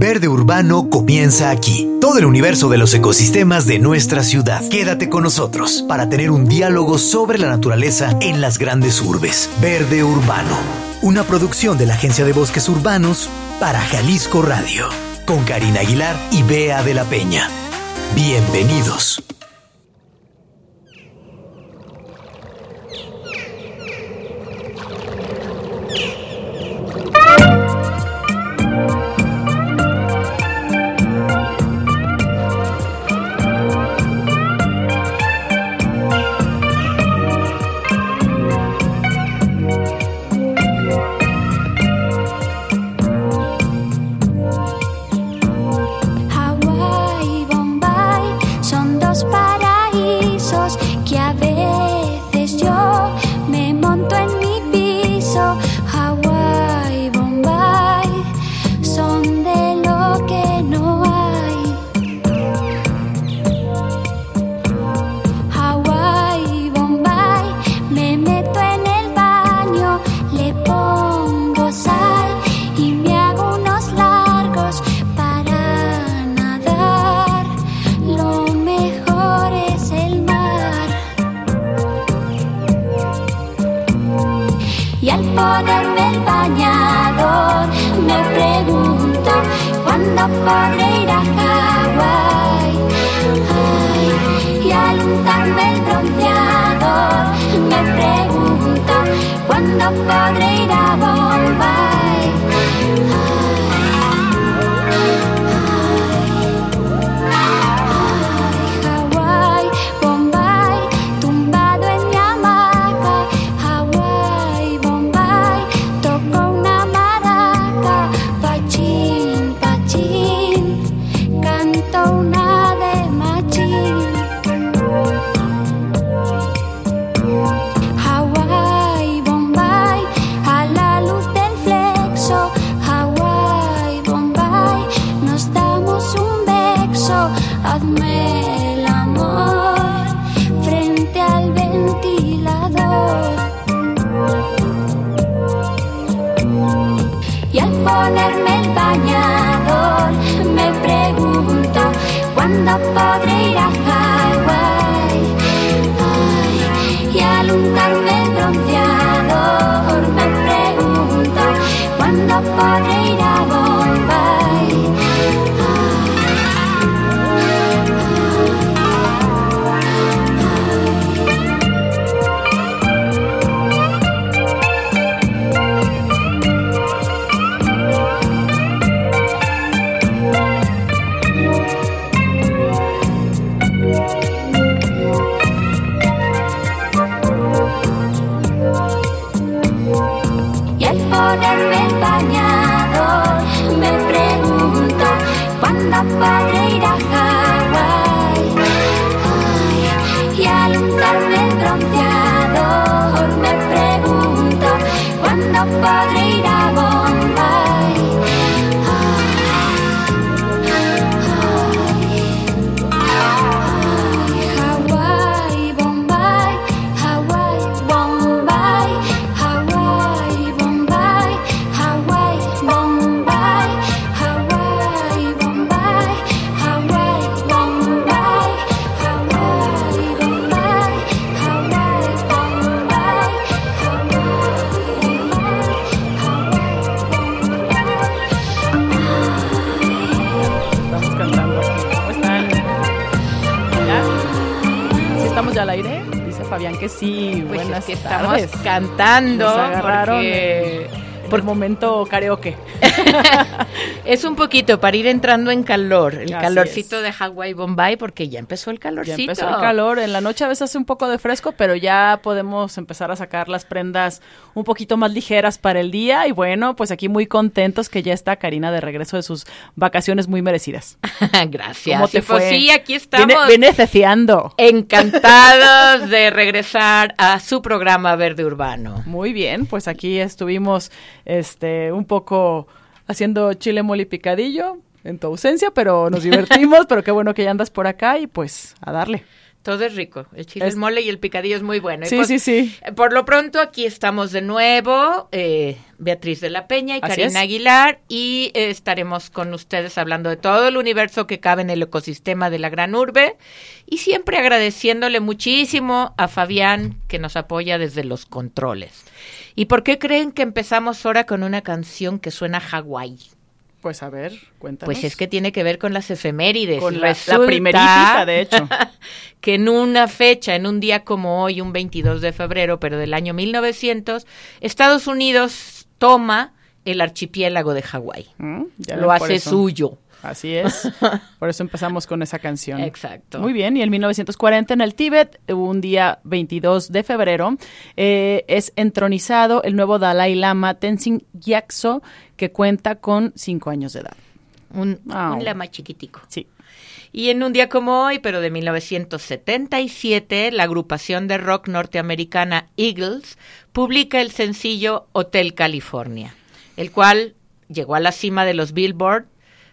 Verde Urbano comienza aquí. Todo el universo de los ecosistemas de nuestra ciudad. Quédate con nosotros para tener un diálogo sobre la naturaleza en las grandes urbes. Verde Urbano. Una producción de la Agencia de Bosques Urbanos para Jalisco Radio. Con Karina Aguilar y Bea de la Peña. Bienvenidos. revolver. Cantando. Nos agarraron por momento karaoke. es un poquito para ir entrando en calor, el calorcito de Hawaii Bombay, porque ya empezó el calorcito. Ya empezó el calor, en la noche a veces hace un poco de fresco, pero ya podemos empezar a sacar las prendas un poquito más ligeras para el día. Y bueno, pues aquí muy contentos que ya está Karina de regreso de sus vacaciones muy merecidas. Gracias. ¿Cómo te pues fue? sí, aquí estamos. Viene, viene Encantados de regresar a su programa Verde Urbano. Muy bien, pues aquí estuvimos este un poco haciendo chile mole picadillo en tu ausencia, pero nos divertimos, pero qué bueno que ya andas por acá y pues a darle. Todo es rico. El chile, el mole y el picadillo es muy bueno. Sí, pues, sí, sí. Por lo pronto, aquí estamos de nuevo, eh, Beatriz de la Peña y Karina Aguilar, y eh, estaremos con ustedes hablando de todo el universo que cabe en el ecosistema de la gran urbe, y siempre agradeciéndole muchísimo a Fabián, que nos apoya desde los controles. ¿Y por qué creen que empezamos ahora con una canción que suena a Hawái? Pues a ver, cuéntanos. Pues es que tiene que ver con las efemérides. Con la, la primerita, de hecho. que en una fecha, en un día como hoy, un 22 de febrero, pero del año 1900, Estados Unidos toma el archipiélago de Hawái. Mm, Lo hace suyo. Así es. Por eso empezamos con esa canción. Exacto. Muy bien. Y en 1940 en el Tíbet, un día 22 de febrero, eh, es entronizado el nuevo Dalai Lama Tenzin Gyatso, que cuenta con cinco años de edad. Un, un lama chiquitico. Sí. Y en un día como hoy, pero de 1977, la agrupación de rock norteamericana Eagles publica el sencillo Hotel California, el cual llegó a la cima de los Billboard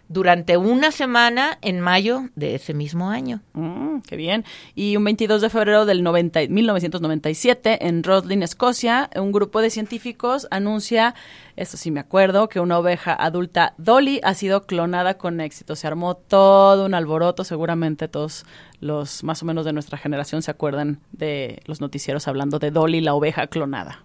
durante una semana en mayo de ese mismo año. Mm, qué bien. Y un 22 de febrero del 90, 1997, en Roslin, Escocia, un grupo de científicos anuncia, esto sí me acuerdo, que una oveja adulta Dolly ha sido clonada con éxito. Se armó todo un alboroto, seguramente todos los más o menos de nuestra generación se acuerdan de los noticieros hablando de Dolly, la oveja clonada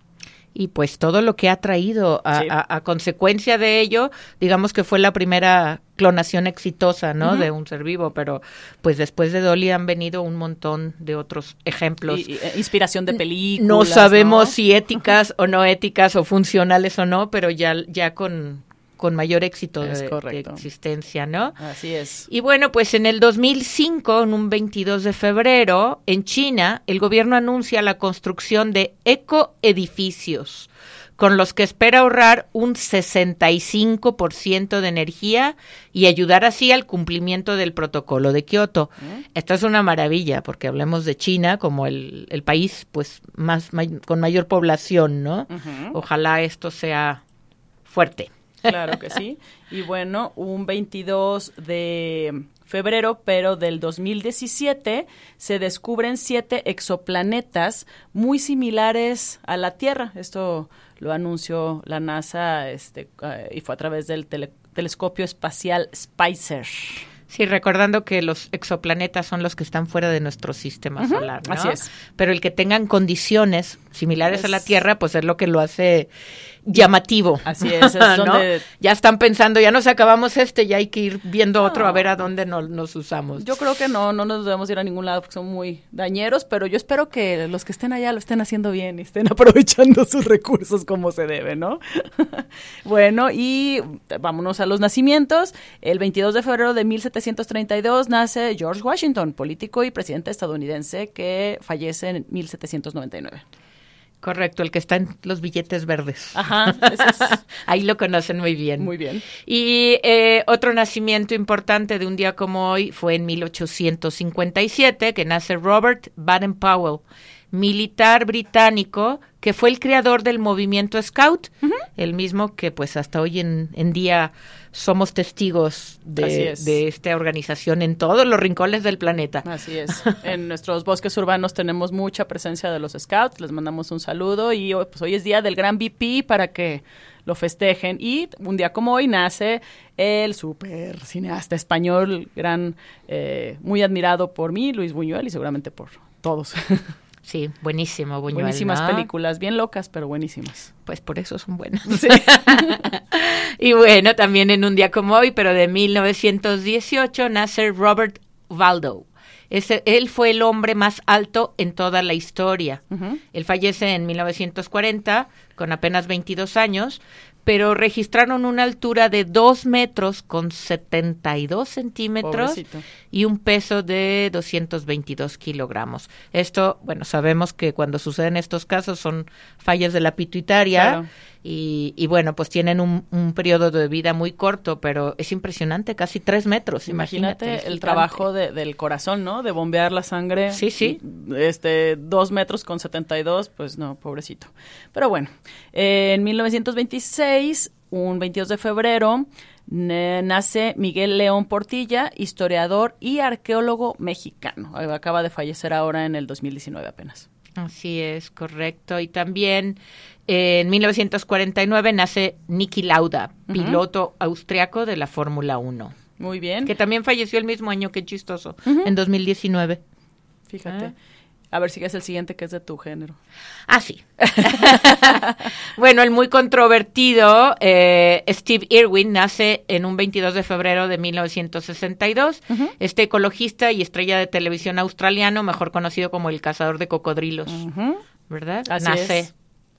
y pues todo lo que ha traído a, consecuencia de ello, digamos que fue la primera clonación exitosa, ¿no? De un ser vivo, pero pues después de Dolly han venido un montón de otros ejemplos. Eh, inspiración de películas. No sabemos si éticas o no éticas o funcionales o no, pero ya, ya con, con mayor éxito de, existencia, ¿no? Así es. Y bueno, pues en el 2005, en un 22 de febrero, en China, el gobierno anuncia la construcción de ecoedificios con los que espera ahorrar un 65% de energía y ayudar así al cumplimiento del protocolo de Kioto. Mm. Esto es una maravilla, porque hablemos de China como el, el país pues más con mayor población, ¿no? Ojalá esto sea fuerte. Claro que sí. Y bueno, un 22 de febrero, pero del 2017, se descubren siete exoplanetas muy similares a la Tierra. Esto lo anunció la NASA este, eh, y fue a través del telescopio espacial Spicer. Sí, recordando que los exoplanetas son los que están fuera de nuestro sistema solar, ¿no? Así es. Pero el que tengan condiciones similares a la Tierra, pues es lo que lo hace llamativo. Así es, Ya están pensando, ya nos acabamos este, ya hay que ir viendo otro a ver a dónde nos usamos. Yo creo que no, no nos debemos ir a ningún lado porque son muy dañeros, pero yo espero que los que estén allá lo estén haciendo bien y estén aprovechando sus recursos como se debe, ¿no? bueno, y vámonos a los nacimientos. El 22 de febrero de 1732 nace George Washington, político y presidente estadounidense que fallece en 1799. Correcto, el que está en los billetes verdes. Ajá, ahí lo conocen muy bien. Muy bien. Y eh, otro nacimiento importante de un día como hoy fue en 1857, que nace Robert Baden-Powell, militar británico que fue el creador del movimiento Scout, el mismo que pues hasta hoy en, en día somos testigos de, de, esta organización en todos los rincones del planeta. Así es. en nuestros bosques urbanos tenemos mucha presencia de los Scouts, les mandamos un saludo y pues, hoy es día del gran VP para que lo festejen. Y un día como hoy nace el super cineasta español, gran, eh, muy admirado por mí, Luis Buñuel, y seguramente por todos. Sí, buenísimo, Buñuel, Buenísimas películas, bien locas, pero buenísimas. Pues por eso son buenas. y bueno, también en un día como hoy, pero de 1918, nace Robert Waldo. Ese, él fue el hombre más alto en toda la historia. Él fallece en 1940 con apenas 22 años, pero registraron una altura de 2 metros con 72 centímetros y un peso de 222 kilogramos. Esto, bueno, sabemos que cuando suceden estos casos son fallas de la pituitaria y, bueno, pues tienen un, periodo de vida muy corto, pero es impresionante, casi 3 metros. Imagínate, el trabajo del corazón, ¿no? De bombear la sangre. Sí, sí. Este, 2 metros con 72, pues no, pobrecito. Pero bueno, en 1926 un 22 de febrero, nace Miguel León Portilla, historiador y arqueólogo mexicano. Acaba de fallecer ahora en el 2019 apenas. Así es, correcto. Y también eh, en 1949 nace Niki Lauda, piloto austriaco de la Fórmula 1. Muy bien. Que también falleció el mismo año, que chistoso, en 2019. Fíjate. Ah. A ver si es el siguiente que es de tu género. Ah, sí. bueno, el muy controvertido eh, Steve Irwin nace en un 22 de febrero de 1962. Este ecologista y estrella de televisión australiano, mejor conocido como el cazador de cocodrilos. ¿Verdad? Así nace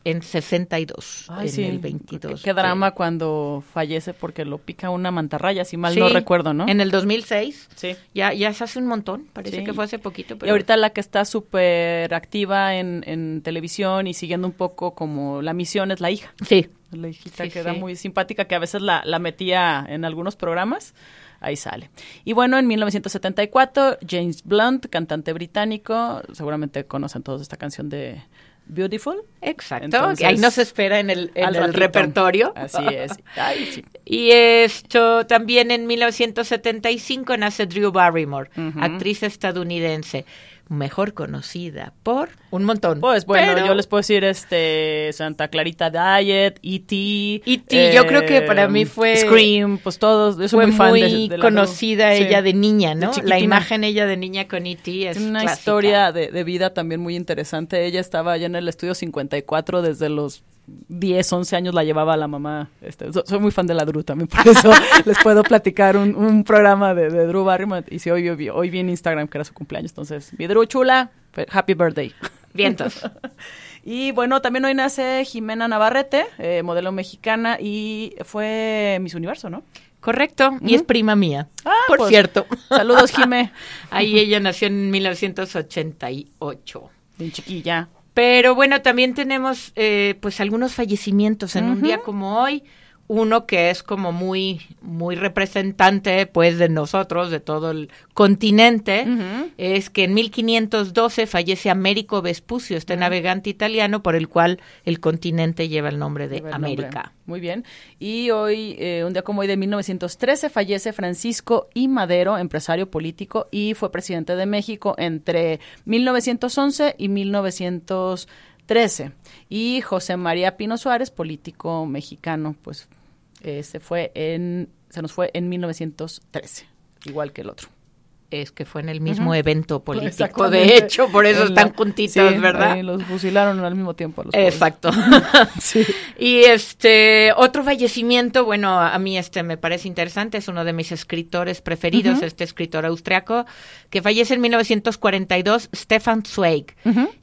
en 62, en el 22. Qué, drama cuando fallece porque lo pica una mantarraya, si mal no recuerdo, ¿no? En el 2006. Sí. Ya, ya se hace un montón, parece que fue hace poquito. Y ahorita la que está súper activa en, en, televisión y siguiendo un poco como la misión es la hija. Sí. La hijita que era muy simpática, que a veces la, la metía en algunos programas ahí sale. Y bueno, en 1974, James Blunt, cantante británico, seguramente conocen todos esta canción de Beautiful. Exacto, ahí nos espera en el, repertorio. Así es. Y esto también en 1975 nace Drew Barrymore, actriz estadounidense mejor conocida por un montón. Pues bueno, yo les puedo decir este Santa Clarita Diet, E.T. E.T. yo creo que para mí fue Scream, pues todos, yo soy muy fan de, conocida ella de niña, ¿no? la imagen ella de niña con E.T. es una historia de, de, vida también muy interesante. Ella estaba allá en el estudio 54 desde los 10, 11 años la llevaba la mamá. Este, soy muy fan de la Drew también, por eso les puedo platicar un, programa de, de, Drew Barrymore. Y si hoy, hoy, hoy vi en Instagram que era su cumpleaños, entonces, mi Drew chula, happy birthday. Vientos. y bueno, también hoy nace Jimena Navarrete, eh, modelo mexicana, y fue Miss Universo, ¿no? Correcto, y es prima mía. Ah, por pues, cierto. Saludos, Jimé. Ahí ella nació en 1988. Bien chiquilla. Pero bueno, también tenemos eh, pues algunos fallecimientos en un día como hoy uno que es como muy muy representante pues de nosotros de todo el continente es que en 1512 fallece Américo Vespucio este navegante italiano por el cual el continente lleva el nombre de América. Muy bien. Y hoy eh, un día como hoy de 1913 fallece Francisco I. Madero empresario político y fue presidente de México entre 1911 y 1913 y José María Pino Suárez, político mexicano, pues eh, se fue en, se nos fue en 1913, igual que el otro. Es que fue en el mismo evento político, de hecho, por eso están juntitos, ¿verdad? los fusilaron al mismo tiempo. Exacto. Y este otro fallecimiento, bueno, a mí este me parece interesante, es uno de mis escritores preferidos, este escritor austriaco que fallece en 1942, Stefan Zweig.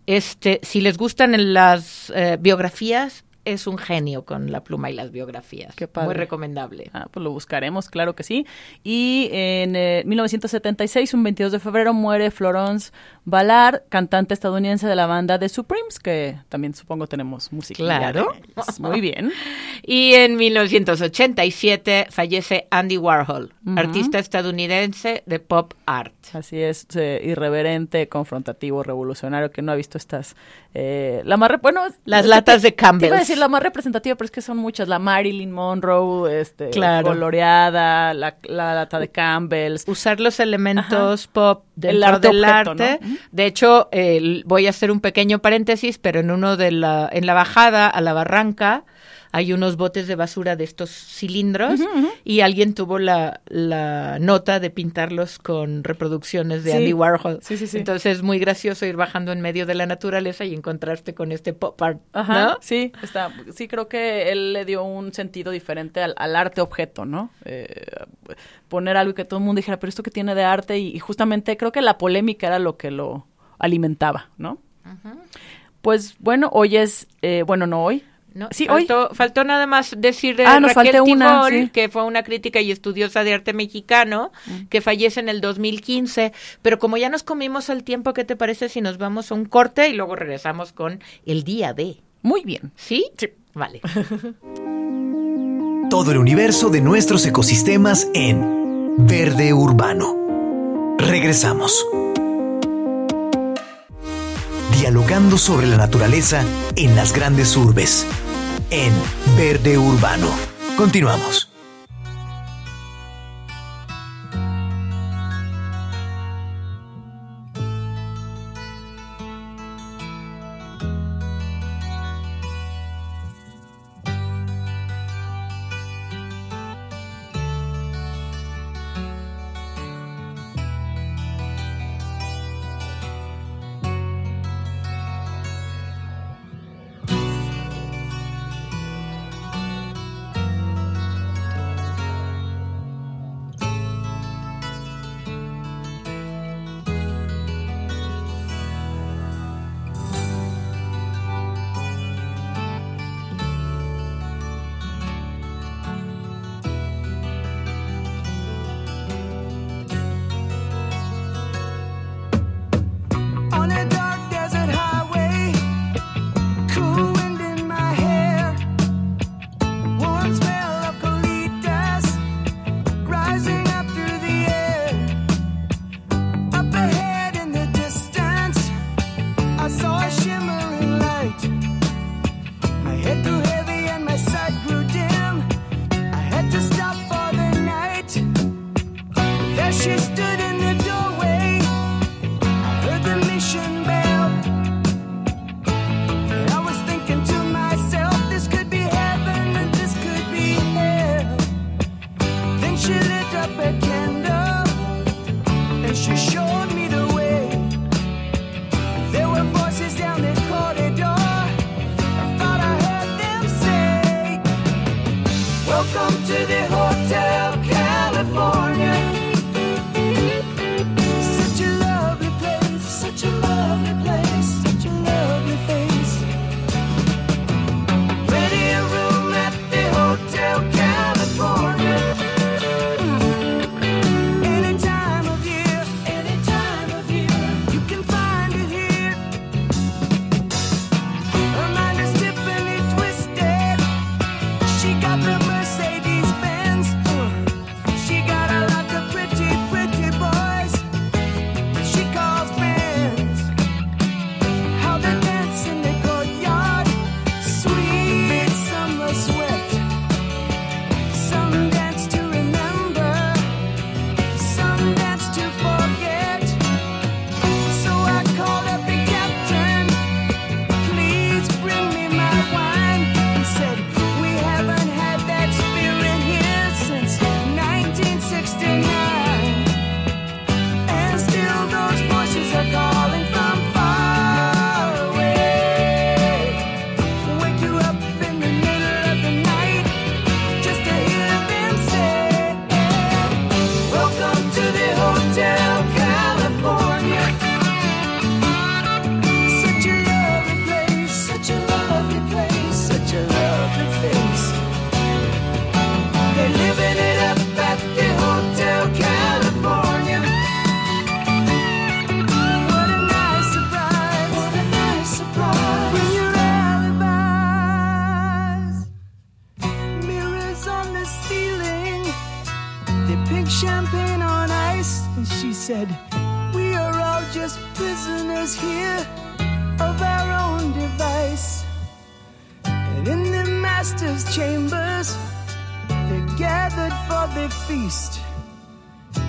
Este, si les gustan las eh, biografías, es un genio con la pluma y las biografías. Qué Muy recomendable. Ah, pues lo buscaremos, claro que sí. Y en 1976, eh, un 22 de febrero, muere Florence Ballard, cantante estadounidense de la banda The Supremes, que también supongo tenemos música. Claro. Muy bien. y en 1987 fallece Andy Warhol, artista estadounidense de pop art. Así es, eh, irreverente, confrontativo, revolucionario, que no ha visto estas... Eh, la más... Bueno, las latas de Campbell la más representativa, pero es que son muchas. La Marilyn Monroe, este, coloreada, la, lata de Campbell's. Usar los elementos pop del arte del arte. De hecho, voy a hacer un pequeño paréntesis, pero en uno de la, en la bajada a la barranca, hay unos botes de basura de estos cilindros y alguien tuvo la, la, nota de pintarlos con reproducciones de Andy Warhol. Sí, sí, Entonces es muy gracioso ir bajando en medio de la naturaleza y encontrarte con este pop art. Ajá, Sí, está, sí, creo que él le dio un sentido diferente al, arte objeto, ¿no? Eh, poner algo que todo el mundo dijera, pero esto que tiene de arte y, justamente creo que la polémica era lo que lo alimentaba, ¿no? Pues bueno, hoy es, eh, bueno, no hoy, no, sí, faltó, faltó nada más decir de ah, Raquel una, que fue una crítica y estudiosa de arte mexicano, mm. que fallece en el 2015. Pero como ya nos comimos el tiempo, ¿qué te parece si nos vamos a un corte y luego regresamos con el día de? Muy bien. ¿Sí? Sí. Vale. Todo el universo de nuestros ecosistemas en Verde Urbano. Regresamos dialogando sobre la naturaleza en las grandes urbes. En Verde Urbano. Continuamos.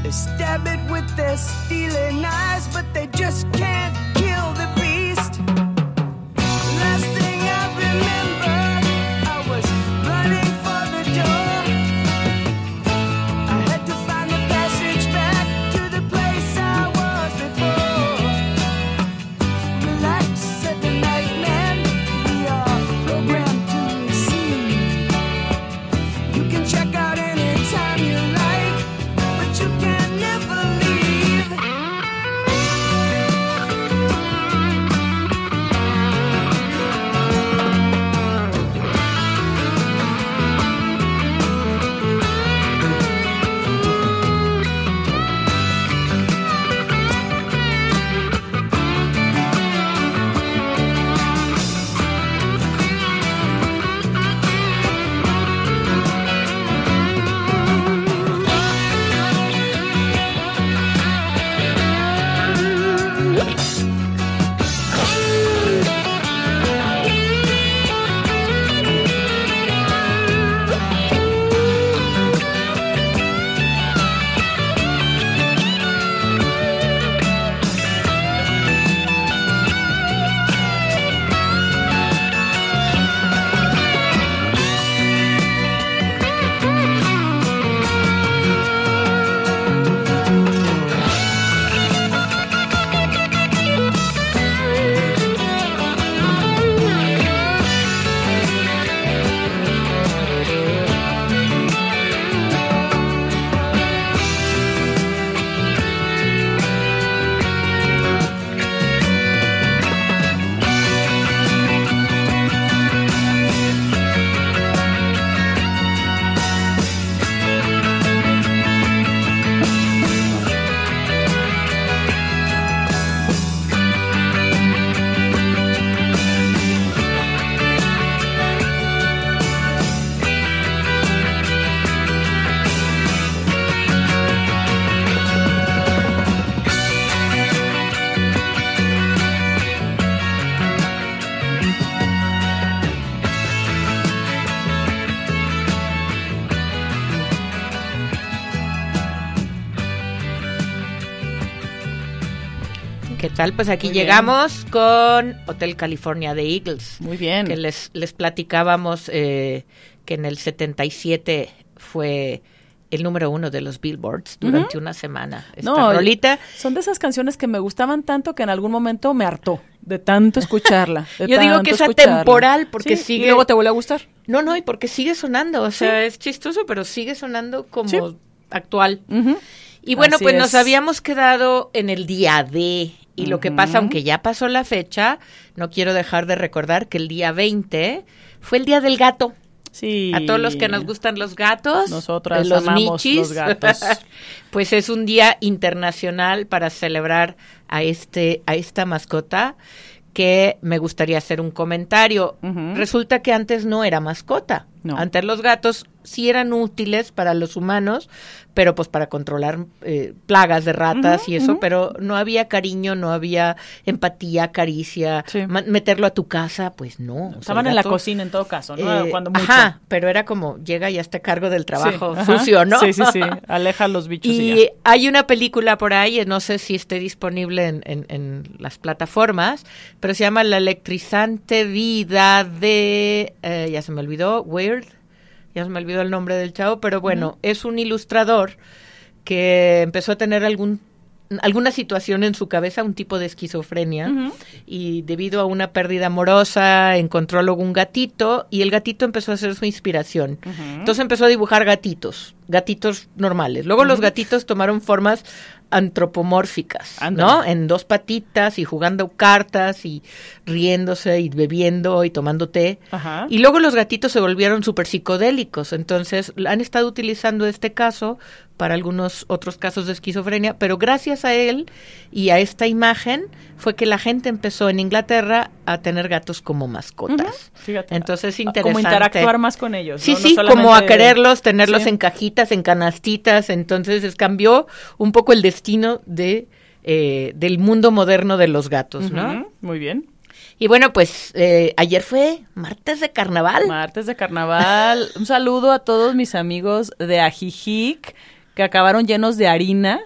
They stab it with their stealing eyes, but they just can't kill. Tal? Pues aquí Muy bien. llegamos con Hotel California de Eagles. Muy bien. Que les, les platicábamos eh, que en el 77 fue el número uno de los billboards durante una semana. Esta No, rolita. Son de esas canciones que me gustaban tanto que en algún momento me hartó de tanto escucharla. de Yo digo que es escucharla. atemporal porque Sí, sigue- Y luego te vuelve a gustar. No, no, y porque sigue sonando. O sea, es chistoso, pero sigue sonando como Sí. actual. Y bueno, Así pues nos habíamos quedado en el día de. Y lo que pasa, aunque ya pasó la fecha, no quiero dejar de recordar que el día 20 fue el día del gato. Sí. A todos los que nos gustan los gatos, Nosotras los amamos michis, los gatos. pues es un día internacional para celebrar a este a esta mascota que me gustaría hacer un comentario. Resulta que antes no era mascota. No. Antes los gatos sí eran útiles para los humanos, pero pues para controlar eh, plagas de ratas y eso, pero no había cariño, no había empatía, caricia, Sí. meterlo a tu casa, pues no. O sea, Estaban en la cocina en todo caso, ¿no? eh, Cuando mucho. Ajá, pero era como llega y a cargo del trabajo Sí, sucio, ¿no? Sí, sí, sí. Aleja los bichos y, Y hay una película por ahí, no sé si esté disponible en, en- en las plataformas, pero se llama La electrizante vida de, eh, ya se me olvidó, Ya se me olvidó el nombre del chavo, pero bueno, es un ilustrador que empezó a tener algún alguna situación en su cabeza, un tipo de esquizofrenia, y debido a una pérdida amorosa encontró luego un gatito y el gatito empezó a ser su inspiración. Entonces empezó a dibujar gatitos, gatitos normales. Luego los gatitos tomaron formas antropomórficas. ¿no? En dos patitas y jugando cartas y riéndose y bebiendo y tomando té. Ajá. Y luego los gatitos se volvieron súper psicodélicos. Entonces han estado utilizando este caso para algunos otros casos de esquizofrenia, pero gracias a él y a esta imagen fue que la gente empezó en Inglaterra a tener gatos como mascotas. Fíjate. Entonces es Como interesante. interactuar más con ellos. Sí, ¿no? No sí, como a quererlos, tenerlos Sí. en cajitas, en canastitas, entonces es- cambió un poco el destino de eh, del mundo moderno de los gatos, ¿no? Muy bien. Y bueno, pues eh, ayer fue martes de carnaval. Martes de carnaval. Un saludo a todos mis amigos de Ajijic que acabaron llenos de harina.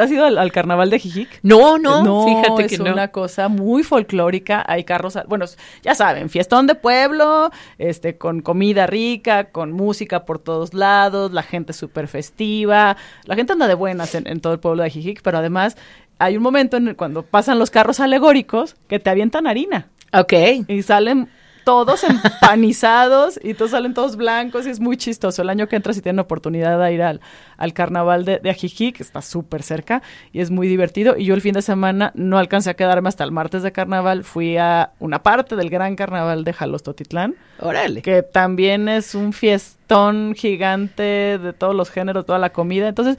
¿Has ido al, al carnaval de Ajijic? no, no, fíjate es que no. una cosa muy folclórica. Hay carros, bueno, ya saben, fiestón de pueblo, este, con comida rica, con música por todos lados, la gente súper festiva. La gente anda de buenas en, en todo el pueblo de Ajijic, pero además hay un momento en el cuando pasan los carros alegóricos que te avientan harina Ok. y salen todos empanizados y todos salen todos blancos y es muy chistoso. El año que entra si tienen oportunidad de ir al, al carnaval de, de Ajijic, que está súper cerca y es muy divertido. Y yo el fin de semana no alcancé a quedarme hasta el martes de carnaval, fui a una parte del gran carnaval de Jalostotitlán, Órale. que también es un fiestón gigante de todos los géneros, toda la comida. Entonces,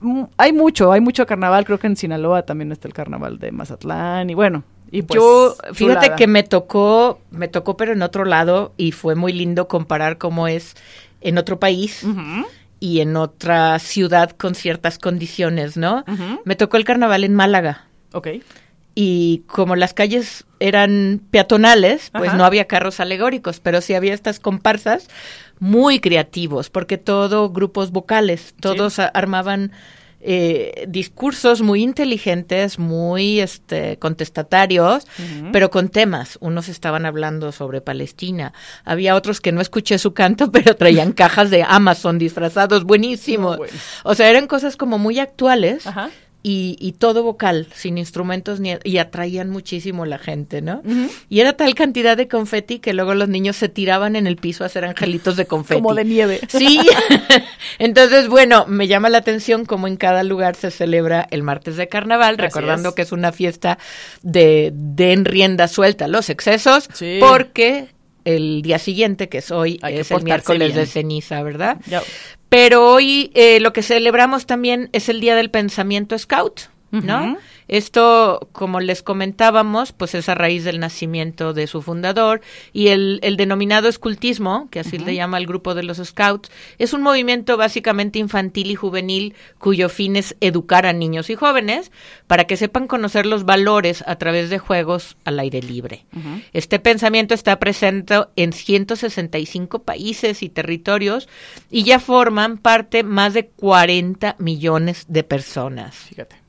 mm, hay mucho, hay mucho carnaval. Creo que en Sinaloa también está el carnaval de Mazatlán y bueno. Y pues, Yo, fíjate chulada. que me tocó, me tocó pero en otro lado y fue muy lindo comparar cómo es en otro país y en otra ciudad con ciertas condiciones, ¿no? Me tocó el carnaval en Málaga. Ok. y como las calles eran peatonales, pues Ajá. no había carros alegóricos, pero sí había estas comparsas muy creativos, porque todo grupos vocales, todos armaban eh, discursos muy inteligentes, muy este, contestatarios, pero con temas. Unos estaban hablando sobre Palestina, había otros que no escuché su canto, pero traían cajas de Amazon disfrazados, buenísimos. Bueno. O sea, eran cosas como muy actuales Ajá. Y, y todo vocal, sin instrumentos, ni, y atraían muchísimo la gente, ¿no? Y era tal cantidad de confeti que luego los niños se tiraban en el piso a hacer angelitos de confeti. Como de nieve. Sí, entonces bueno, me llama la atención cómo en cada lugar se celebra el martes de carnaval, Así recordando es. que es una fiesta de den rienda suelta los excesos, Sí. porque el día siguiente, que es hoy, Hay que es el miércoles de ceniza, ¿verdad? Ya. Pero hoy eh, lo que celebramos también es el Día del Pensamiento Scout, ¿no? Esto, como les comentábamos, pues es a raíz del nacimiento de su fundador y el, el denominado escultismo, que así le llama el grupo de los Scouts, es un movimiento básicamente infantil y juvenil cuyo fin es educar a niños y jóvenes para que sepan conocer los valores a través de juegos al aire libre. Este pensamiento está presente en 165 países y territorios y ya forman parte más de 40 millones de personas. Fíjate.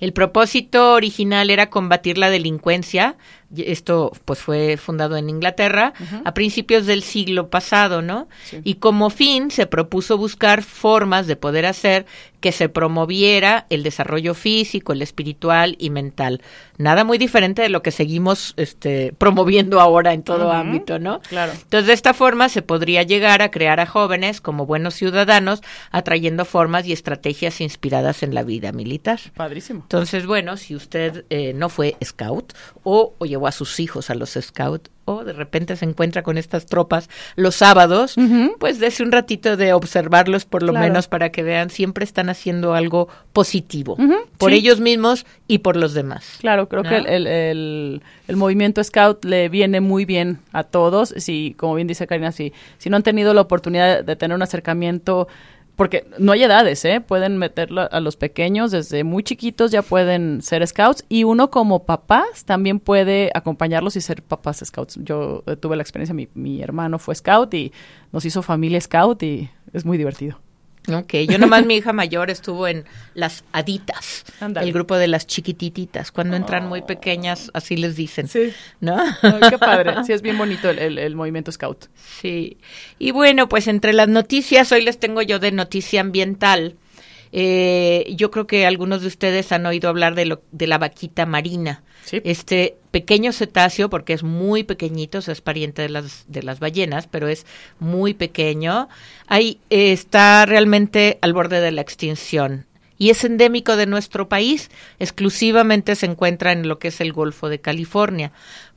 El propósito original era combatir la delincuencia. Esto pues fue fundado en Inglaterra a principios del siglo pasado, ¿no? Y como fin se propuso buscar formas de poder hacer que se promoviera el desarrollo físico, el espiritual y mental. Nada muy diferente de lo que seguimos este, promoviendo ahora en todo ámbito, ¿no? Claro. Entonces, de esta forma se podría llegar a crear a jóvenes como buenos ciudadanos, atrayendo formas y estrategias inspiradas en la vida militar. Padrísimo. Entonces, bueno, si usted eh, no fue scout o, o llevó a sus hijos a los scouts, o de repente se encuentra con estas tropas los sábados, pues dese un ratito de observarlos por lo Claro. menos para que vean, siempre están haciendo algo positivo por sí. ellos mismos y por los demás. Claro, creo ¿No? que el, el- el- el movimiento Scout le viene muy bien a todos. Si, como bien dice Karina, si, si no han tenido la oportunidad de tener un acercamiento, porque no hay edades, ¿eh? Pueden meterlo a los pequeños, desde muy chiquitos ya pueden ser Scouts. Y uno como papás también puede acompañarlos y ser papás Scouts. Yo eh, tuve la experiencia, mi, mi hermano fue Scout y nos hizo familia Scout y es muy divertido. Ok, yo nomás mi hija mayor estuvo en las aditas, Ándale. el grupo de las chiquitititas, cuando entran muy pequeñas, así les dicen, Sí. ¿no? Ay, qué padre. Sí, es bien bonito el, el- el movimiento Scout. Sí. Y bueno, pues entre las noticias, hoy les tengo yo de noticia ambiental. Eh, yo creo que algunos de ustedes han oído hablar de, lo, de la vaquita marina. Sí. Este pequeño cetáceo, porque es muy pequeñito, o sea, es pariente de las, de las ballenas, pero es muy pequeño. Ahí eh, está realmente al borde de la extinción. Y es endémico de nuestro país, exclusivamente se encuentra en lo que es el Golfo de California.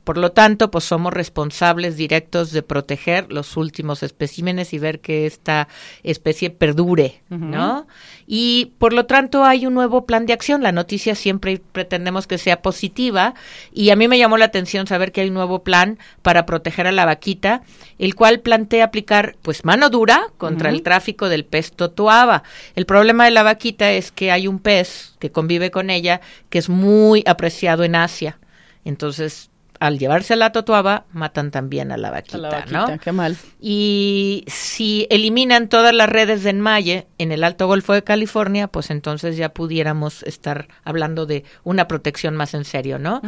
Por lo tanto, pues somos responsables directos de proteger los últimos especímenes y ver que esta especie perdure, ¿no? Y por lo tanto hay un nuevo plan de acción. La noticia siempre pretendemos que sea positiva y a mí me llamó la atención saber que hay un nuevo plan para proteger a la vaquita, el cual plantea aplicar pues mano dura contra el tráfico del pez totoaba. El problema de la vaquita es que hay un pez que convive con ella que es muy apreciado en Asia. Entonces, al llevarse a la totoaba, matan también a la vaquita, A la vaquita, ¿no? qué mal. Y si eliminan todas las redes de enmalle en el Alto Golfo de California, pues entonces ya pudiéramos estar hablando de una protección más en serio, ¿no?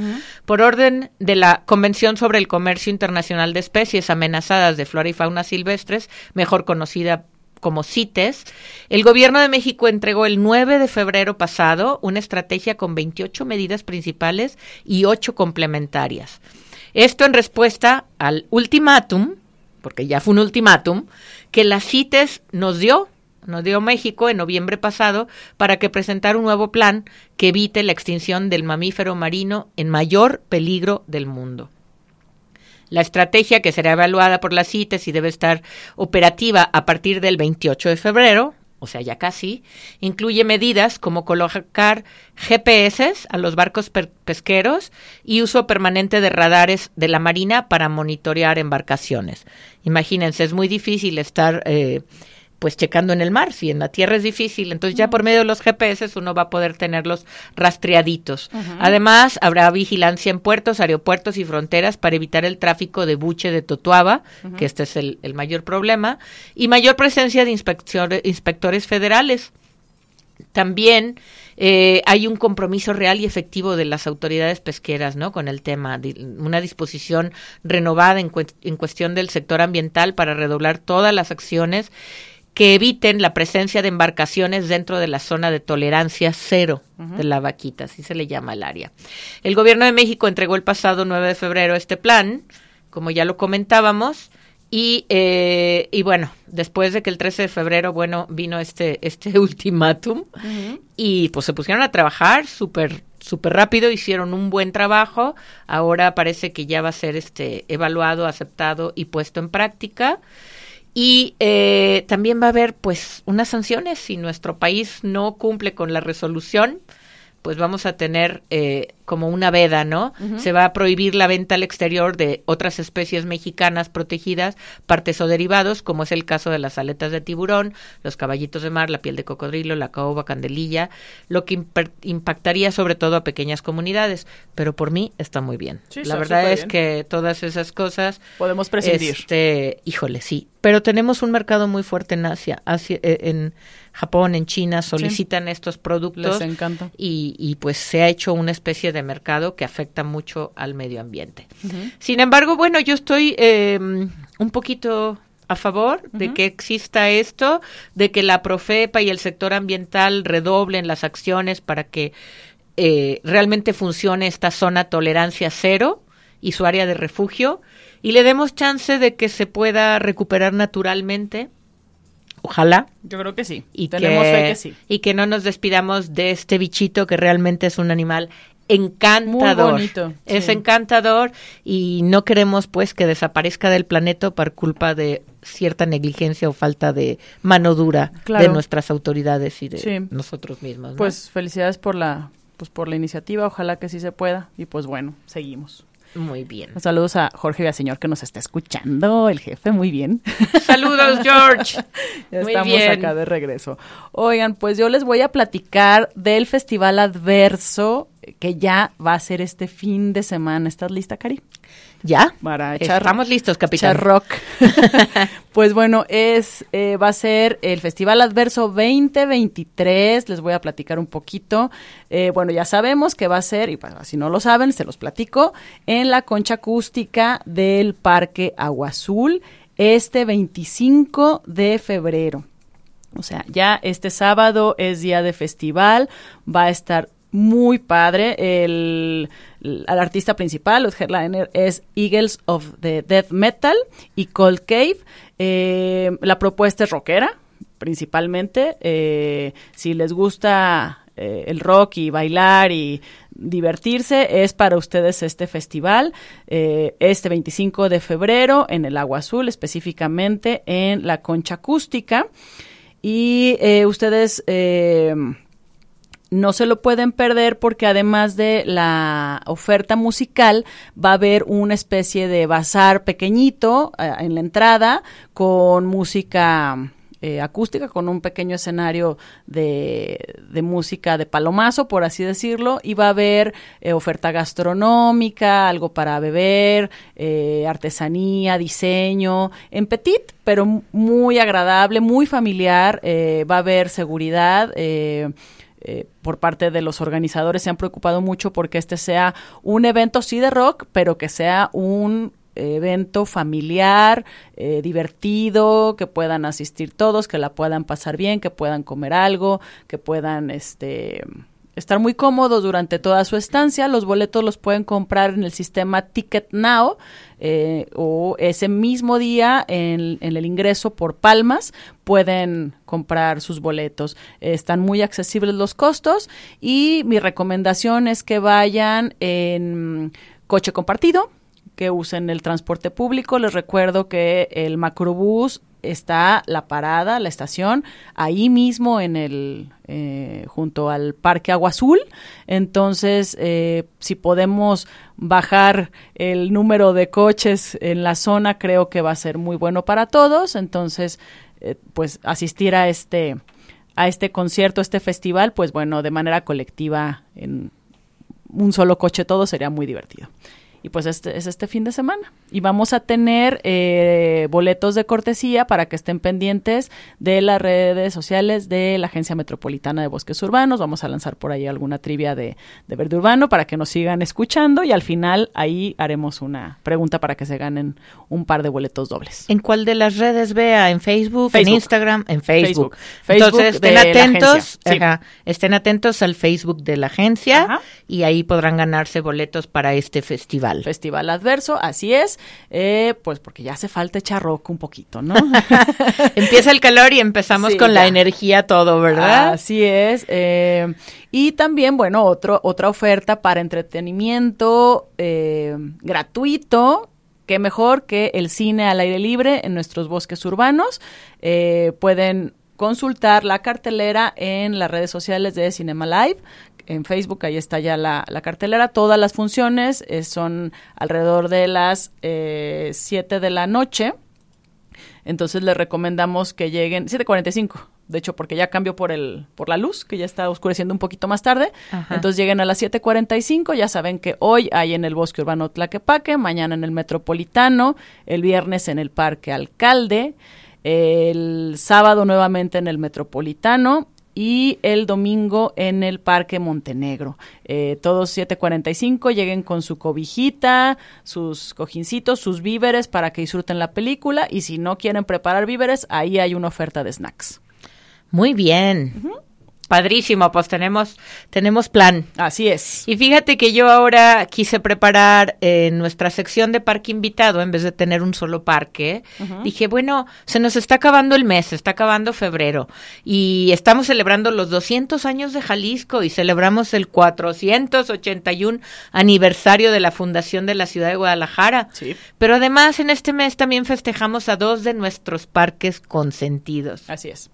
Por orden de la Convención sobre el Comercio Internacional de Especies Amenazadas de Flora y Fauna Silvestres, mejor conocida como CITES, el gobierno de México entregó el 9 de febrero pasado una estrategia con 28 medidas principales y 8 complementarias. Esto en respuesta al ultimátum, porque ya fue un ultimátum, que la CITES nos dio, nos dio México en noviembre pasado para que presentara un nuevo plan que evite la extinción del mamífero marino en mayor peligro del mundo. La estrategia que será evaluada por la CITES y debe estar operativa a partir del 28 de febrero, o sea, ya casi, incluye medidas como colocar GPS a los barcos pesqueros y uso permanente de radares de la Marina para monitorear embarcaciones. Imagínense, es muy difícil estar eh, pues checando en el mar, si en la tierra es difícil, entonces ya por medio de los GPS uno va a poder tenerlos rastreaditos. Además, habrá vigilancia en puertos, aeropuertos y fronteras para evitar el tráfico de buche de Totuaba, que este es el, el mayor problema, y mayor presencia de inspectores, inspectores federales. También eh, hay un compromiso real y efectivo de las autoridades pesqueras, ¿no? Con el tema, una disposición renovada en, en cuestión del sector ambiental para redoblar todas las acciones que eviten la presencia de embarcaciones dentro de la zona de tolerancia cero de la vaquita, así se le llama el área. El gobierno de México entregó el pasado 9 de febrero este plan, como ya lo comentábamos, y, eh, y bueno, después de que el 13 de febrero, bueno, vino este, este ultimátum, y pues se pusieron a trabajar súper súper rápido, hicieron un buen trabajo, ahora parece que ya va a ser este evaluado, aceptado y puesto en práctica. Y eh, también va a haber pues unas sanciones. Si nuestro país no cumple con la resolución pues vamos a tener eh, como una veda, ¿no? Se va a prohibir la venta al exterior de otras especies mexicanas protegidas, partes o derivados, como es el caso de las aletas de tiburón, los caballitos de mar, la piel de cocodrilo, la caoba, candelilla, lo que impactaría sobre todo a pequeñas comunidades. Pero por mí está muy bien. Sí, la verdad es bien. que todas esas cosas Podemos prescindir. este, híjole, sí. pero tenemos un mercado muy fuerte en Asia, Asia eh, en Japón, en China, solicitan estos productos. Les encanta. Y, y, pues se ha hecho una especie de mercado que afecta mucho al medio ambiente. Sin embargo, bueno, yo estoy eh, un poquito a favor de que exista esto, de que la Profepa y el sector ambiental redoblen las acciones para que eh, realmente funcione esta zona tolerancia cero y su área de refugio y le demos chance de que se pueda recuperar naturalmente. Ojalá. Yo creo que sí. Y Tenemos que, fe que sí. Y que no nos despidamos de este bichito que realmente es un animal encantador. Muy bonito. Es encantador y no queremos pues que desaparezca del planeta por culpa de cierta negligencia o falta de mano dura de nuestras autoridades y de nosotros mismos. Pues felicidades por la pues por la iniciativa, ojalá que sí se pueda y pues bueno, seguimos. Muy bien. Saludos a Jorge Villaseñor que nos está escuchando, el jefe, muy bien. Saludos, George. ya estamos acá de regreso. Oigan, pues yo les voy a platicar del Festival Adverso que ya va a ser este fin de semana. ¿Estás lista, Cari? ¿Ya? Para echar, Estamos listos, capitán. rock. pues bueno, es eh, va a ser el Festival Adverso 2023. Les voy a platicar un poquito. Eh, bueno, ya sabemos que va a ser, y si no lo saben, se los platico, en la concha acústica del Parque Agua Azul este 25 de febrero. O sea, ya este sábado es día de festival, va a estar muy padre. El, artista principal, el headliner, es Eagles of the Death Metal y Cold Cave. Eh, la propuesta es rockera, principalmente. Eh, si les gusta eh, el rock y bailar y divertirse, es para ustedes este festival, este 25 de febrero en el Agua Azul, específicamente en la Concha Acústica. Y ustedes no se lo pueden perder porque además de la oferta musical va a haber una especie de bazar pequeñito eh, en la entrada con música eh, acústica, con un pequeño escenario de, música de palomazo, por así decirlo, y va a haber eh, oferta gastronómica, algo para beber, artesanía, diseño, en petit, pero muy agradable, muy familiar, va a haber seguridad. Eh, por parte de los organizadores se han preocupado mucho porque este sea un evento sí de rock, pero que sea un evento familiar, eh, divertido, que puedan asistir todos, que la puedan pasar bien, que puedan comer algo, que puedan este estar muy cómodos durante toda su estancia. Los boletos los pueden comprar en el sistema Ticket Now eh, o ese mismo día en, el ingreso por Palmas pueden comprar sus boletos. están muy accesibles los costos y mi recomendación es que vayan en coche compartido que usen el transporte público. Les recuerdo que el macrobús está la parada, la estación, ahí mismo en el, eh, junto al Parque Agua Azul. Entonces, eh, si podemos bajar el número de coches en la zona, creo que va a ser muy bueno para todos. Entonces, eh, pues asistir a este, a este concierto, este festival, pues bueno, de manera colectiva en un solo coche todo sería muy divertido. Y pues este es este fin de semana. Y vamos a tener eh, boletos de cortesía para que estén pendientes de las redes sociales de la Agencia Metropolitana de Bosques Urbanos. Vamos a lanzar por ahí alguna trivia de, de verde urbano para que nos sigan escuchando y al final ahí haremos una pregunta para que se ganen un par de boletos dobles. ¿En cuál de las redes vea? ¿En Facebook? ¿En Instagram? En Facebook. Facebook. Entonces estén atentos, estén atentos al Facebook de la agencia y ahí podrán ganarse boletos para este festival. Festival. Adverso, así es, eh, pues porque ya hace falta echar rock un poquito, ¿no? Empieza el calor y empezamos con la energía todo, ¿verdad? Así es. Eh, y también, bueno, otro, otra oferta para entretenimiento eh, gratuito qué mejor que el cine al aire libre en nuestros bosques urbanos. pueden consultar la cartelera en las redes sociales de Cinema Live, en Facebook, ahí está ya la, cartelera. Todas las funciones eh, son alrededor de las eh, 7 de la noche. Entonces les recomendamos que lleguen, 7.45 de hecho porque ya cambió por el por la luz, que ya está oscureciendo un poquito más tarde. Entonces lleguen a las 7:45, ya saben que hoy hay en el Bosque Urbano Tlaquepaque, mañana en el Metropolitano, el viernes en el Parque Alcalde, el sábado nuevamente en el Metropolitano y el domingo en el Parque Montenegro. Eh, todos 7.45, lleguen con su cobijita, sus cojincitos, sus víveres para que disfruten la película y si no quieren preparar víveres, ahí hay una oferta de snacks. Muy bien. Padrísimo, pues tenemos, tenemos plan. Así es. Y fíjate que yo ahora quise preparar en eh, nuestra sección de parque invitado, en vez de tener un solo parque, dije, bueno, se nos está acabando el mes, se está acabando febrero, y estamos celebrando los 200 años de Jalisco y celebramos el 481 aniversario de la fundación de la ciudad de Guadalajara. Sí. Pero además en este mes también festejamos a dos de nuestros parques consentidos. Así es.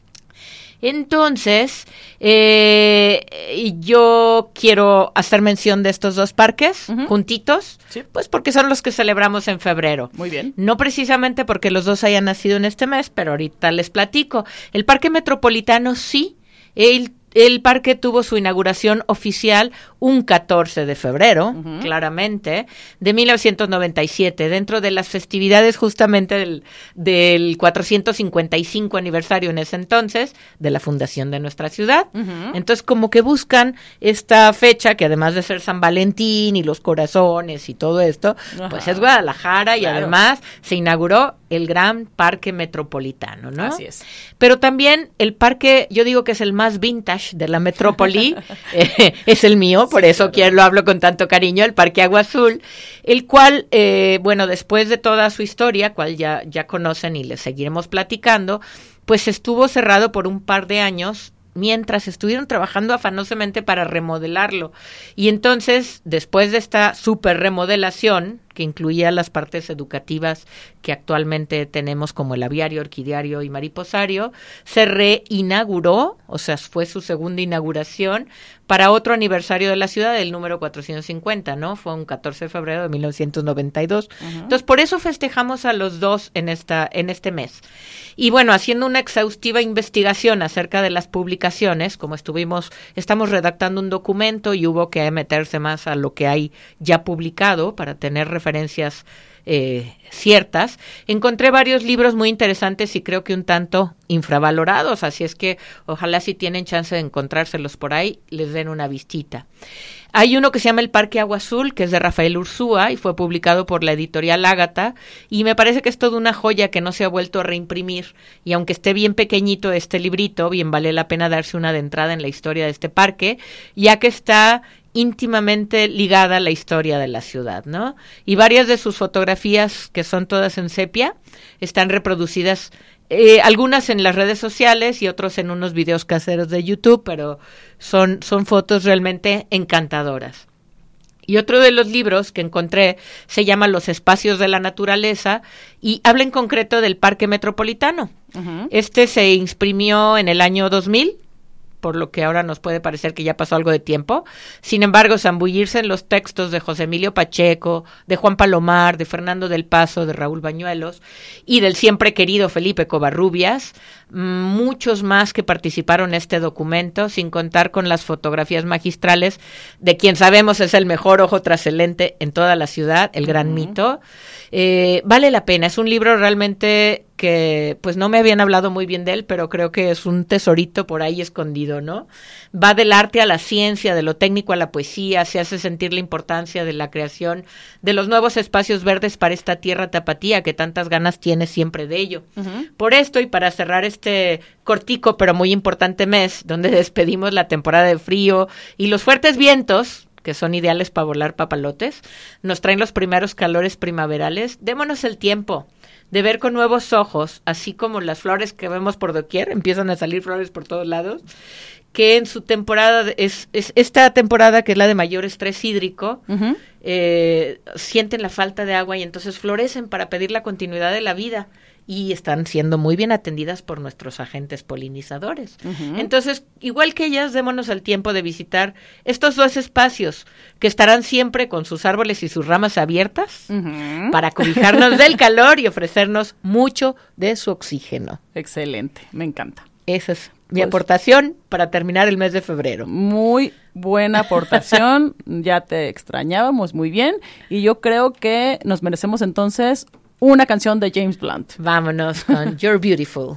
Entonces, eh, yo quiero hacer mención de estos dos parques juntitos, pues porque son los que celebramos en febrero. Muy bien. No precisamente porque los dos hayan nacido en este mes, pero ahorita les platico. El Parque Metropolitano sí, el el parque tuvo su inauguración oficial un 14 de febrero, claramente, de 1997, dentro de las festividades justamente del, del 455 aniversario en ese entonces de la fundación de nuestra ciudad. Entonces, como que buscan esta fecha, que además de ser San Valentín y los corazones y todo esto, pues es Guadalajara y además se inauguró el gran parque metropolitano, ¿no? Así es. Pero también el parque, yo digo que es el más vintage de la metrópoli, eh, es el mío, por eso quiero, lo hablo con tanto cariño, el Parque Agua Azul, el cual, eh, bueno, después de toda su historia, cual ya, ya conocen y les seguiremos platicando, pues estuvo cerrado por un par de años mientras estuvieron trabajando afanosamente para remodelarlo. Y entonces, después de esta super remodelación, que incluía las partes educativas que actualmente tenemos como el aviario, orquidiario y mariposario, se reinauguró, o sea, fue su segunda inauguración para otro aniversario de la ciudad, el número 450, ¿no? Fue un 14 de febrero de 1992. Entonces, por eso festejamos a los dos en esta en este mes. Y bueno, haciendo una exhaustiva investigación acerca de las publicaciones, como estuvimos estamos redactando un documento y hubo que meterse más a lo que hay ya publicado para tener referencias eh, ciertas, encontré varios libros muy interesantes y creo que un tanto infravalorados, así es que ojalá si tienen chance de encontrárselos por ahí, les den una vistita. Hay uno que se llama El Parque Agua Azul, que es de Rafael Ursúa y fue publicado por la editorial Ágata, y me parece que es toda una joya que no se ha vuelto a reimprimir, y aunque esté bien pequeñito este librito, bien vale la pena darse una adentrada en la historia de este parque, ya que está íntimamente ligada a la historia de la ciudad, ¿no? Y varias de sus fotografías, que son todas en sepia, están reproducidas, eh, algunas en las redes sociales y otros en unos videos caseros de YouTube, pero son, son fotos realmente encantadoras. Y otro de los libros que encontré se llama Los espacios de la naturaleza y habla en concreto del Parque Metropolitano. Este se imprimió en el año 2000 por lo que ahora nos puede parecer que ya pasó algo de tiempo. Sin embargo, zambullirse en los textos de José Emilio Pacheco, de Juan Palomar, de Fernando del Paso, de Raúl Bañuelos y del siempre querido Felipe Covarrubias, muchos más que participaron en este documento, sin contar con las fotografías magistrales de quien sabemos es el mejor ojo trascelente en toda la ciudad, el gran mito. Eh, vale la pena, es un libro realmente que pues no me habían hablado muy bien de él, pero creo que es un tesorito por ahí escondido, ¿no? Va del arte a la ciencia, de lo técnico a la poesía, se hace sentir la importancia de la creación de los nuevos espacios verdes para esta tierra tapatía que tantas ganas tiene siempre de ello. Por esto y para cerrar este cortico pero muy importante mes, donde despedimos la temporada de frío y los fuertes vientos, que son ideales para volar papalotes, nos traen los primeros calores primaverales, démonos el tiempo de ver con nuevos ojos, así como las flores que vemos por doquier, empiezan a salir flores por todos lados, que en su temporada, es, es esta temporada que es la de mayor estrés hídrico, eh, sienten la falta de agua y entonces florecen para pedir la continuidad de la vida y están siendo muy bien atendidas por nuestros agentes polinizadores. Entonces, igual que ellas, démonos el tiempo de visitar estos dos espacios que estarán siempre con sus árboles y sus ramas abiertas para cobijarnos del calor y ofrecernos mucho de su oxígeno. Excelente, me encanta. Eso es Mi Pues- aportación para terminar el mes de febrero. Muy buena aportación, ya te extrañábamos muy bien y yo creo que nos merecemos entonces una canción de James Blunt. Vámonos con You're Beautiful.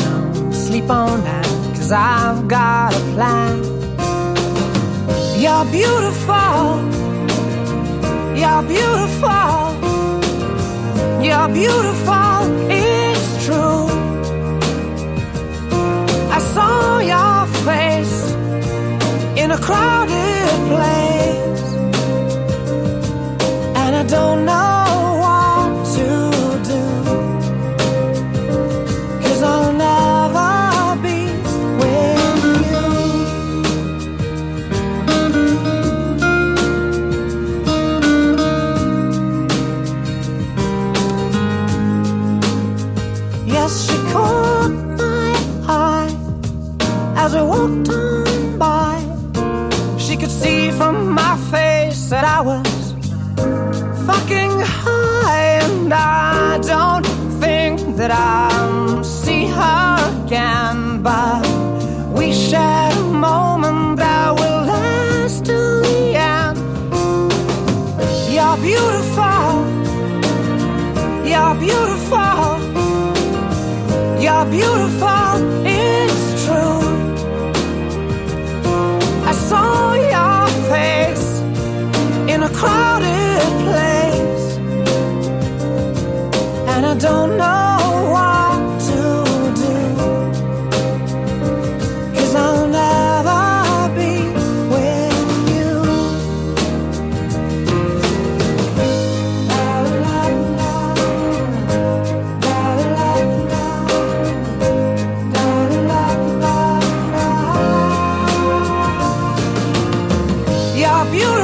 sleep on that, cause I've got a plan. You're beautiful, you're beautiful, you're beautiful, it's true. I saw your face in a crowded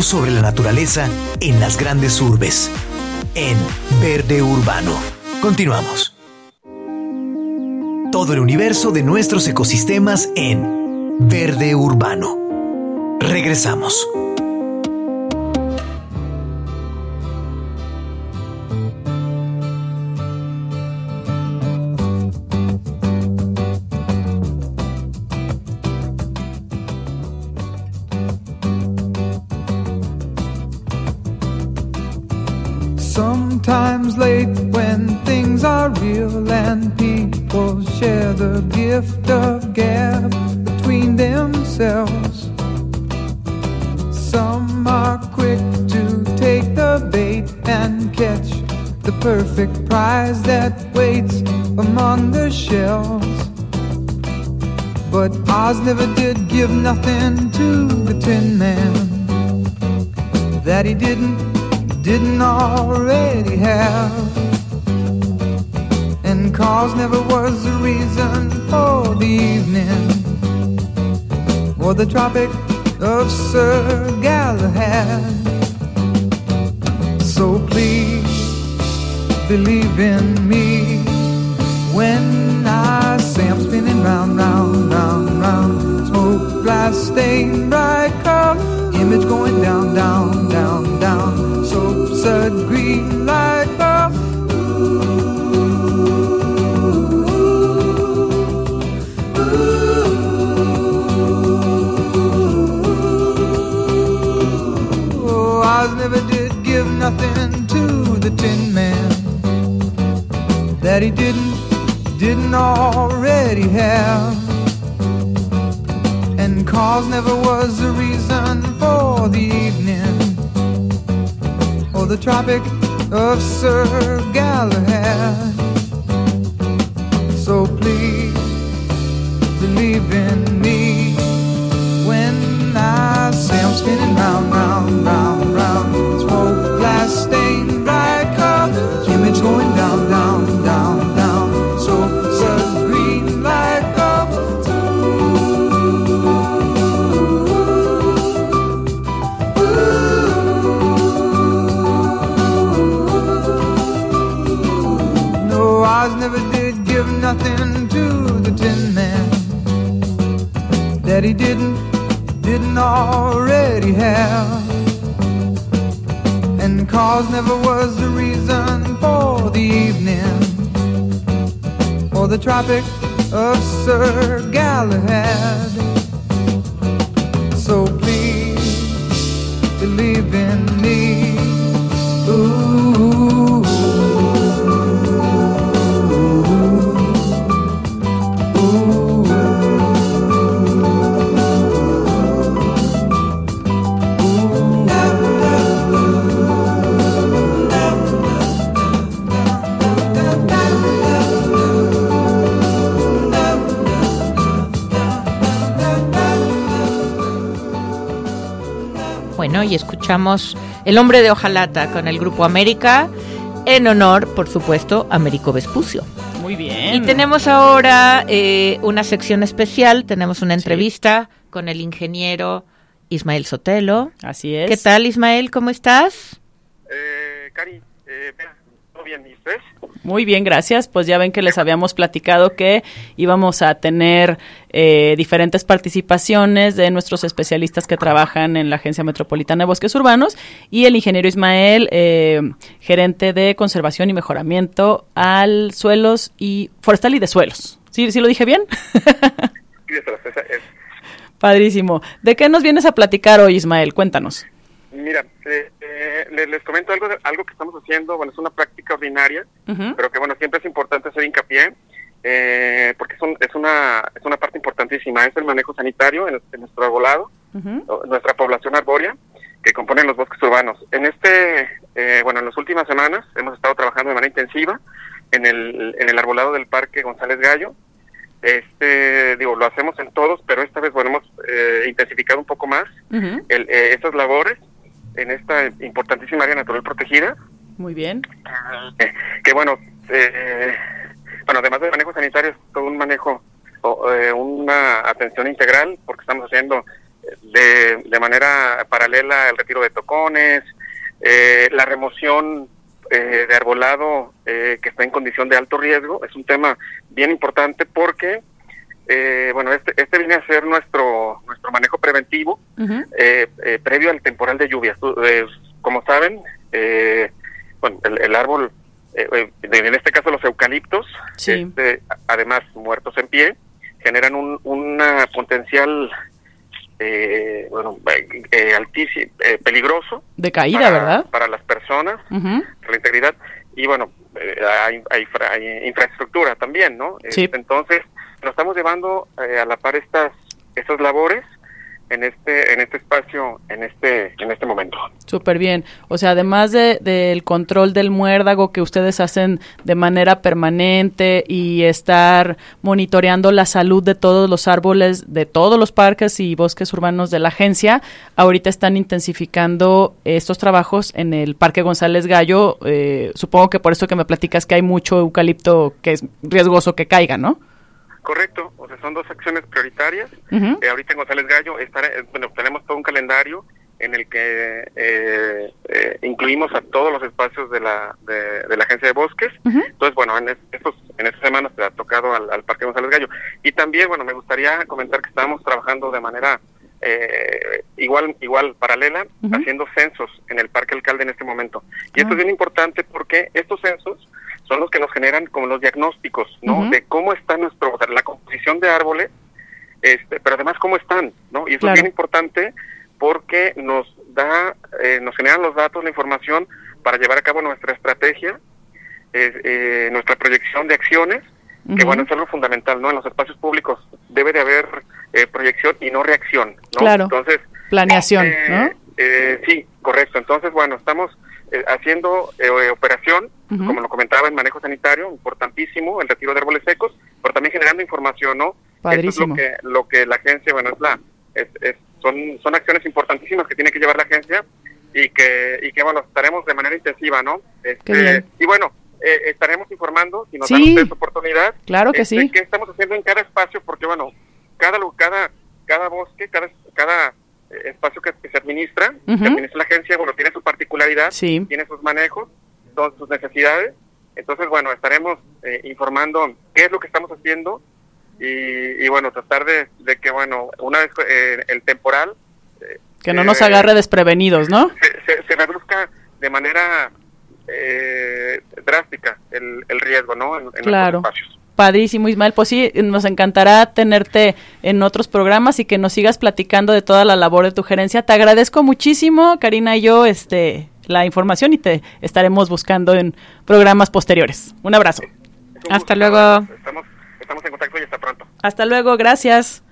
Sobre la naturaleza en las grandes urbes. En Verde Urbano. Continuamos. Todo el universo de nuestros ecosistemas en Verde Urbano. Regresamos. The gift of gab between themselves. Some are quick to take the bait and catch the perfect prize that waits among the shells. But Oz never did give nothing to the Tin Man that he didn't didn't already have. Cause never was the reason for the evening or the Tropic of Sir Galahad. So please believe in me when I say I'm spinning round, round, round, round. Smoke, glass, stain, bright car, image going down, down, down, down. So sad, green light nothing to the Tin Man that he didn't, didn't already have. And cause never was a reason for the evening or the Tropic of Sir Galahad. So please believe in me when I say I'm spinning round, round, round, round. That he didn't, didn't already have. And cause never was the reason for the evening or the Tropic of Sir Galahad. So please believe in me. Ooh. Y escuchamos El hombre de hojalata con el grupo América, en honor, por supuesto, a Américo Vespucio. Muy bien. Y tenemos ahora eh, una sección especial, tenemos una entrevista con el ingeniero Ismael Sotelo. Así es. ¿Qué tal, Ismael? ¿Cómo estás? Eh, Cari, eh, vea, ¿todo bien? ¿Y ustedes? Muy bien, gracias. Pues ya ven que les habíamos platicado que íbamos a tener eh, diferentes participaciones de nuestros especialistas que trabajan en la Agencia Metropolitana de Bosques Urbanos y el ingeniero Ismael, eh, gerente de conservación y mejoramiento al suelos y forestal y de suelos. ¿Sí, sí lo dije bien? Padrísimo. ¿De qué nos vienes a platicar hoy, Ismael? Cuéntanos. Mira, eh, eh, les, comento algo, de- algo que estamos haciendo, bueno, es una práctica ordinaria, pero que bueno, siempre es importante hacer hincapié, eh, porque es, un- es, una, es una parte importantísima, es el manejo sanitario en, en nuestro arbolado, nuestra población arbórea, que componen los bosques urbanos. En este, eh, bueno, en las últimas semanas hemos estado trabajando de manera intensiva en el, en el arbolado del Parque González Gallo. Este, digo, lo hacemos en todos, pero esta vez, bueno, hemos eh, intensificado un poco más Ujú. el, eh, estas labores en esta importantísima área natural protegida, Muy bien. eh, que bueno, eh, bueno, además del manejo sanitario, es todo un manejo, o, eh, una atención integral, porque estamos haciendo eh, de, de manera paralela el retiro de tocones, eh, la remoción eh, de arbolado eh, que está en condición de alto riesgo, es un tema bien importante porque, eh, bueno, este, este viene a ser nuestro, nuestro manejo preventivo eh, eh, previo al temporal de lluvias. Eh, como saben, eh, bueno, el, el árbol, eh, en este caso los eucaliptos, Sí. este, además muertos en pie, generan un una potencial, eh, bueno, eh, altísimo, eh, peligroso. De caída, para, ¿verdad? Para las personas, para la integridad. Y bueno, hay, hay hay infraestructura también, ¿no? Sí. Este, entonces, nos estamos llevando eh, a la par estas, estas labores en este, en este espacio, en este, en este momento. Súper bien. O sea, además de- del control del muérdago que ustedes hacen de manera permanente y estar monitoreando la salud de todos los árboles, de todos los parques y bosques urbanos de la agencia, ahorita están intensificando estos trabajos en el Parque González Gallo. Eh, supongo que por eso que me platicas que hay mucho eucalipto que es riesgoso que caiga, ¿no? Correcto, o sea, son dos acciones prioritarias. Eh, ahorita en González Gallo estará- eh, bueno, tenemos todo un calendario en el que eh, eh, incluimos a todos los espacios de la, de, de la Agencia de Bosques. Entonces, bueno, en, estos, en estas semanas se ha tocado al, al, Parque González Gallo. Y también, bueno, me gustaría comentar que estamos trabajando de manera eh, igual igual paralela, haciendo censos en el Parque Alcalde en este momento. Y esto es bien importante porque estos censos son los que nos generan como los diagnósticos, ¿no? De cómo está nuestro, o sea, la composición de árboles, este, pero además cómo están, ¿no? Y eso es bien importante porque nos da, eh, nos generan los datos, la información para llevar a cabo nuestra estrategia, eh, nuestra proyección de acciones, que bueno, es algo fundamental, ¿no? En los espacios públicos debe de haber eh, proyección y no reacción, ¿no? Claro. Entonces, planeación, ¿no? sí, correcto. Entonces, bueno, estamos haciendo operación, como lo comentaba, en manejo sanitario, importantísimo, el retiro de árboles secos, pero también generando información, ¿no? Padrísimo. Eso es lo que, lo que la agencia, bueno, es la, es, es son, son acciones importantísimas que tiene que llevar la agencia y que, y que bueno, estaremos de manera intensiva, ¿no? Este, y bueno, eh, estaremos informando, si nos sí, dan ustedes oportunidad, claro que este, sí. qué estamos haciendo en cada espacio, porque bueno, cada cada cada bosque, cada cada eh, espacio que, que, se administra, Uh -huh. que administra la agencia, bueno, tiene su particularidad, sí. tiene sus manejos, todas sus necesidades. Entonces, bueno, estaremos eh, informando qué es lo que estamos haciendo y, y bueno, tratar de, de, que, bueno, una vez eh, el temporal... Eh, que no nos agarre desprevenidos, ¿no? Se, se, se reduzca de manera eh, drástica el, el, riesgo, ¿no? En, en claro. espacios. Padrísimo, Ismael. Pues sí, nos encantará tenerte en otros programas y que nos sigas platicando de toda la labor de tu gerencia. Te agradezco muchísimo, Karina y yo, este, la información y te estaremos buscando en programas posteriores. Un abrazo. Un hasta luego. Estamos, estamos en contacto y hasta pronto. Hasta luego, gracias.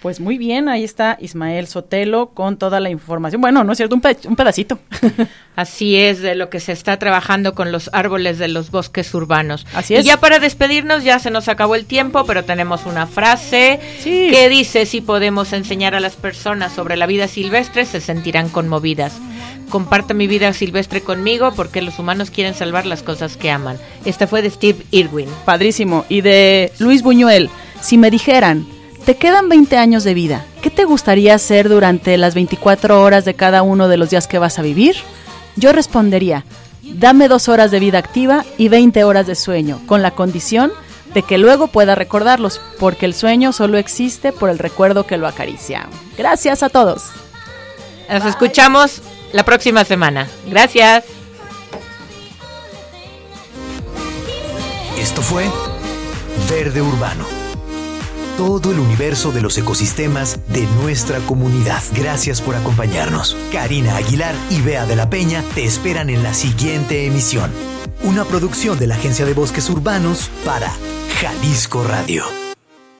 Pues muy bien, ahí está Ismael Sotelo con toda la información. Bueno, no es cierto, un, un pedacito. Así es, de lo que se está trabajando con los árboles de los bosques urbanos. Así es. Y ya para despedirnos, ya se nos acabó el tiempo, pero tenemos una frase sí. que dice, si podemos enseñar a las personas sobre la vida silvestre, se sentirán conmovidas. Comparte mi vida silvestre conmigo porque los humanos quieren salvar las cosas que aman. Esta fue de Steve Irwin. Padrísimo. Y de Luis Buñuel, si me dijeran... Te quedan 20 años de vida. ¿Qué te gustaría hacer durante las 24 horas de cada uno de los días que vas a vivir? Yo respondería, dame dos horas de vida activa y 20 horas de sueño, con la condición de que luego pueda recordarlos, porque el sueño solo existe por el recuerdo que lo acaricia. Gracias a todos. Nos Bye. escuchamos la próxima semana. Gracias. Esto fue Verde Urbano todo el universo de los ecosistemas de nuestra comunidad. Gracias por acompañarnos. Karina Aguilar y Bea de la Peña te esperan en la siguiente emisión. Una producción de la Agencia de Bosques Urbanos para Jalisco Radio.